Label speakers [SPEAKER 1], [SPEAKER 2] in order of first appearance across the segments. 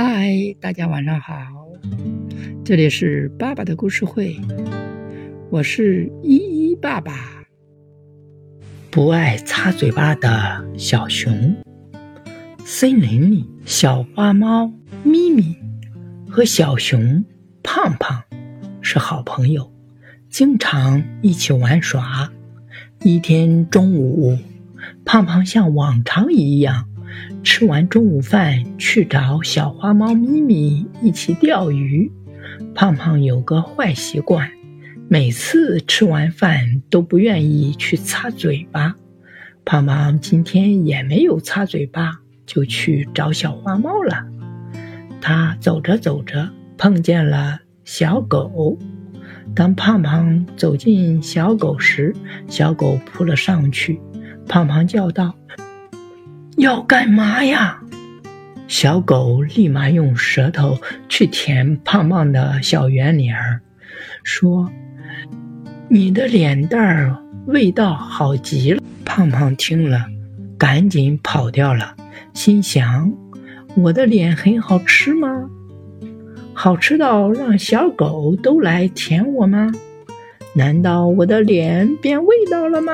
[SPEAKER 1] 嗨，大家晚上好，这里是爸爸的故事会，我是依依爸爸。不爱擦嘴巴的小熊。森林里，小花猫咪咪和小熊胖胖是好朋友，经常一起玩耍。一天中午，胖胖像往常一样。吃完中午饭，去找小花猫咪咪一起钓鱼。胖胖有个坏习惯，每次吃完饭都不愿意去擦嘴巴。胖胖今天也没有擦嘴巴，就去找小花猫了。他走着走着，碰见了小狗。当胖胖走近小狗时，小狗扑了上去。胖胖叫道。要干嘛呀？小狗立马用舌头去舔胖胖的小圆脸儿，说：“你的脸蛋儿味道好极了。”胖胖听了，赶紧跑掉了，心想：“我的脸很好吃吗？好吃到让小狗都来舔我吗？难道我的脸变味道了吗？”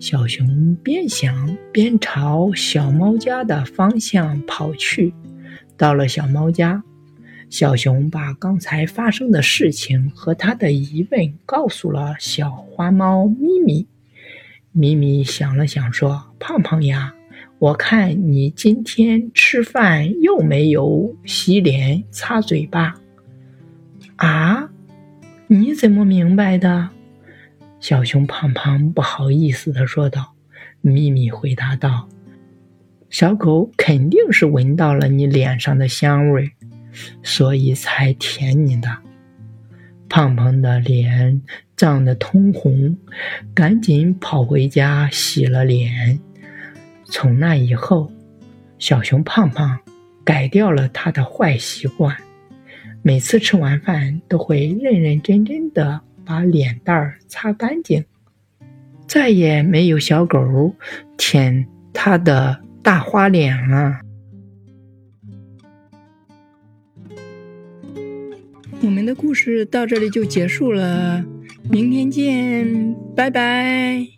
[SPEAKER 1] 小熊边想边朝小猫家的方向跑去。到了小猫家，小熊把刚才发生的事情和他的疑问告诉了小花猫咪咪。咪咪想了想说：“胖胖呀，我看你今天吃饭又没有洗脸擦嘴巴。”啊，你怎么明白的？小熊胖胖不好意思的说道：“咪咪回答道，小狗肯定是闻到了你脸上的香味，所以才舔你的。”胖胖的脸涨得通红，赶紧跑回家洗了脸。从那以后，小熊胖胖改掉了他的坏习惯，每次吃完饭都会认认真真的。把脸蛋儿擦干净，再也没有小狗舔它的大花脸了。我们的故事到这里就结束了，明天见，拜拜。